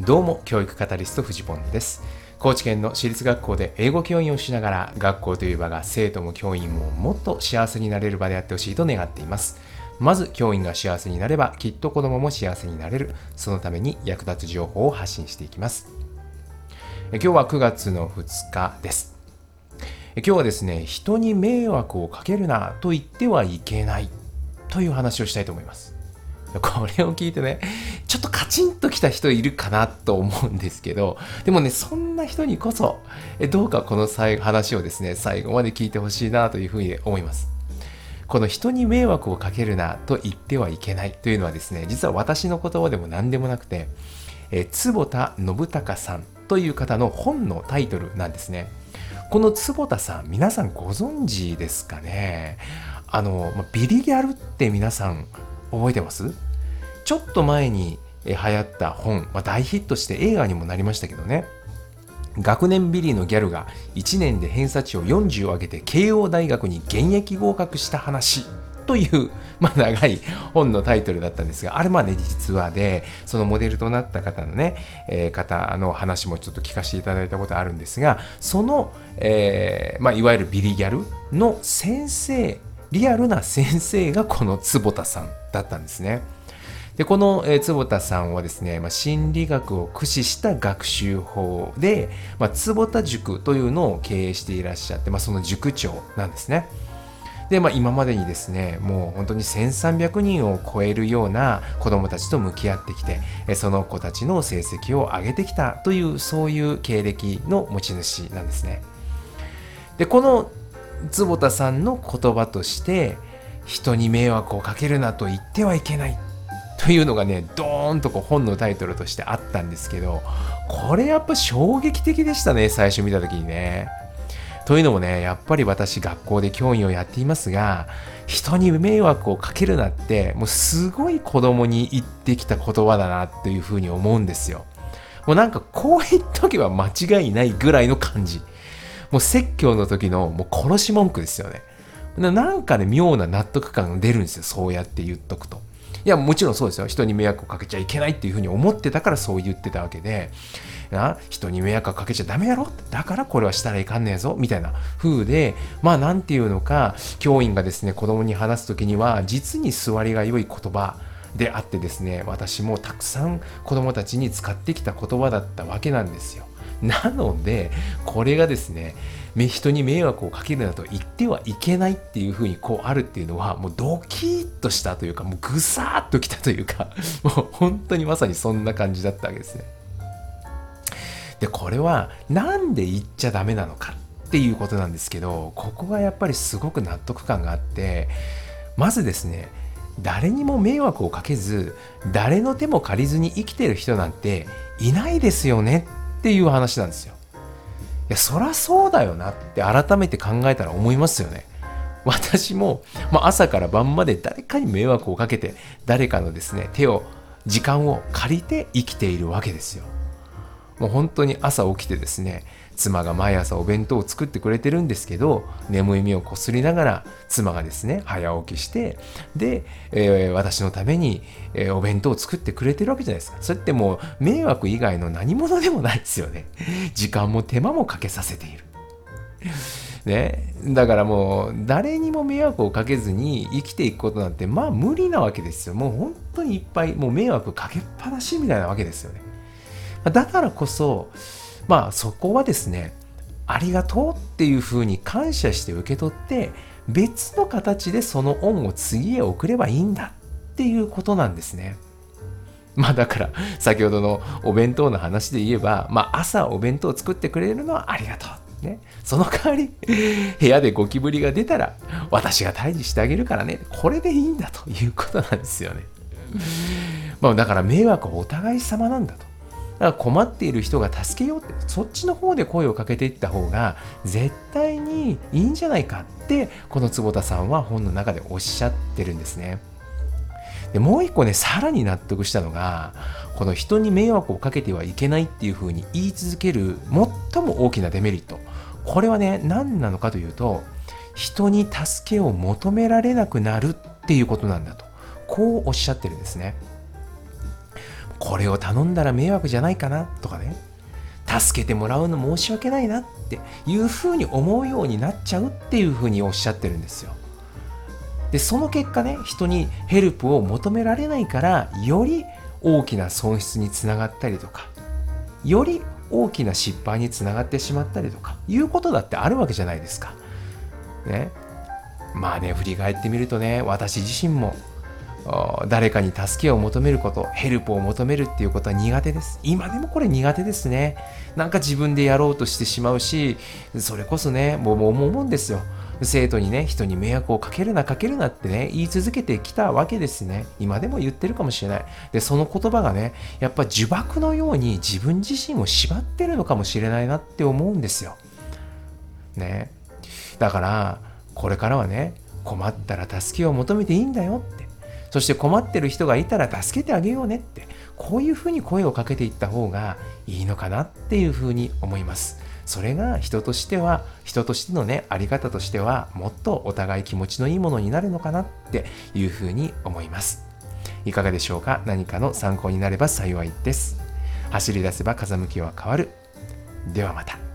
どうも教育カタリストフジポンです。高知県の私立学校で英語教員をしながら学校という場が生徒も教員ももっと幸せになれる場であってほしいと願っています。まず教員が幸せになればきっと子供も幸せになれる。そのために役立つ情報を発信していきます。今日は9月の2日です。今日はですね人に迷惑をかけるなと言ってはいけないという話をしたいと思います。これを聞いてね、ちょっとカチンときた人いるかなと思うんですけど、でもね、そんな人にこそ、どうかこの話をですね、最後まで聞いてほしいなというふうに思います。この人に迷惑をかけるなと言ってはいけないというのはですね、実は私の言葉でも何でもなくて、え坪田信孝さんという方の本のタイトルなんですね。この坪田さん、皆さんご存知ですかね？あの、ビリギャルって皆さん覚えてます？ちょっと前に流行った本、まあ、大ヒットして映画にもなりましたけどね。学年ビリのギャルが1年で偏差値を40を上げて慶応大学に現役合格した話。という、まあ、長い本のタイトルだったんですが、あれまあね、実話で、そのモデルとなった方のね、えー、方の話もちょっと聞かせていただいたことあるんですが、その、えー、まあ、いわゆるビリギャルの先生リアルな先生がこの坪田さんだったんですね。でこの、えー、坪田さんはですね、まあ、心理学を駆使した学習法で、まあ、坪田塾というのを経営していらっしゃって、まあ、その塾長なんですね。で、まあ、今までにですね、もう本当に1300人を超えるような子どもたちと向き合ってきて、その子たちの成績を上げてきたという、そういう経歴の持ち主なんですね。で、この坪田さんの言葉として人に迷惑をかけるなと言ってはいけないというのがねドーンとこう本のタイトルとしてあったんですけどこれやっぱ衝撃的でしたね最初見た時にね。というのもねやっぱり私学校で教員をやっていますが人に迷惑をかけるなってもうすごい子供に言ってきた言葉だなっていうふうに思うんですよ。もうなんかこう言っとけば間違いないぐらいの感じ。もう説教の時のもう殺し文句ですよね。なんかね、妙な納得感が出るんですよ。そうやって言っとくと。いや、もちろんそうですよ。人に迷惑をかけちゃいけないっていうふうに思ってたからそう言ってたわけで、な人に迷惑をかけちゃダメやろだからこれはしたらいかんねえぞみたいな風で、まあなんていうのか、教員がですね、子供に話す時には、実に座りが良い言葉、であってですね私もたくさん子供たちに使ってきた言葉だったわけなんですよ なので、これがですね、人に迷惑をかけるなと言ってはいけないっていうふうにこうあるっていうのは、もうドキッとしたというか、もうぐさーっときたというか、もう本当にまさにそんな感じだったわけですね。で、これはなんで言っちゃダメなのかっていうことなんですけど、ここがやっぱりすごく納得感があって、まずですね、誰にも迷惑をかけず、誰の手も借りずに生きてる人なんていないですよねっていう話なんですよ。いや、そらそうだよなって改めて考えたら思いますよね。私も、まあ、朝から晩まで誰かに迷惑をかけて、誰かのですね、手を、時間を借りて生きているわけですよ。もう本当に朝起きてですね、妻が毎朝お弁当を作ってくれてるんですけど眠い目をこすりながら妻がですね早起きしてで、えー、私のために、えー、お弁当を作ってくれてるわけじゃないですか。それってもう迷惑以外の何者でもないですよね。時間も手間もかけさせている。ね、だからもう誰にも迷惑をかけずに生きていくことなんてまあ無理なわけですよ。もう本当にいっぱいもう迷惑かけっぱなしみたいなわけですよね。だからこそまあそこはですねありがとうっていうふうに感謝して受け取って別の形でその恩を次へ送ればいいんだっていうことなんですね。まあだから先ほどのお弁当の話で言えば、まあ朝お弁当を作ってくれるのはありがとう。ね、その代わり部屋でゴキブリが出たら私が退治してあげるからねこれでいいんだということなんですよね。まあだから迷惑はお互い様なんだと。だから困っている人が助けようってそっちの方で声をかけていった方が絶対にいいんじゃないかってこの坪田さんは本の中でおっしゃってるんですね。でもう一個ねさらに納得したのがこの人に迷惑をかけてはいけないっていうふうに言い続ける最も大きなデメリットこれはね何なのかというと人に助けを求められなくなるっていうことなんだとこうおっしゃってるんですね。これを頼んだら迷惑じゃないかなとかね助けてもらうの申し訳ないなっていうふうに思うようになっちゃうっていうふうにおっしゃってるんですよでその結果ね人にヘルプを求められないからより大きな損失につながったりとかより大きな失敗につながってしまったりとかいうことだってあるわけじゃないですか。ね。まあね振り返ってみるとね私自身も誰かに助けを求めることヘルプを求めるっていうことは苦手です今でもこれ苦手ですねなんか自分でやろうとしてしまうしそれこそねもう思うんですよ生徒にね、人に迷惑をかけるな、かけるなってね、言い続けてきたわけですね。今でも言ってるかもしれない。で、その言葉がね、やっぱ呪縛のように自分自身を縛ってるのかもしれないなって思うんですよ。ね。だから、これからはね、困ったら助けを求めていいんだよって。そして困ってる人がいたら助けてあげようねって。こういうふうに声をかけていった方がいいのかなっていうふうに思います。それが人としては人としてのねあり方としてはもっとお互い気持ちのいいものになるのかなっていうふうに思いますいかがでしょうか？何かの参考になれば幸いです走り出せば風向きは変わるではまた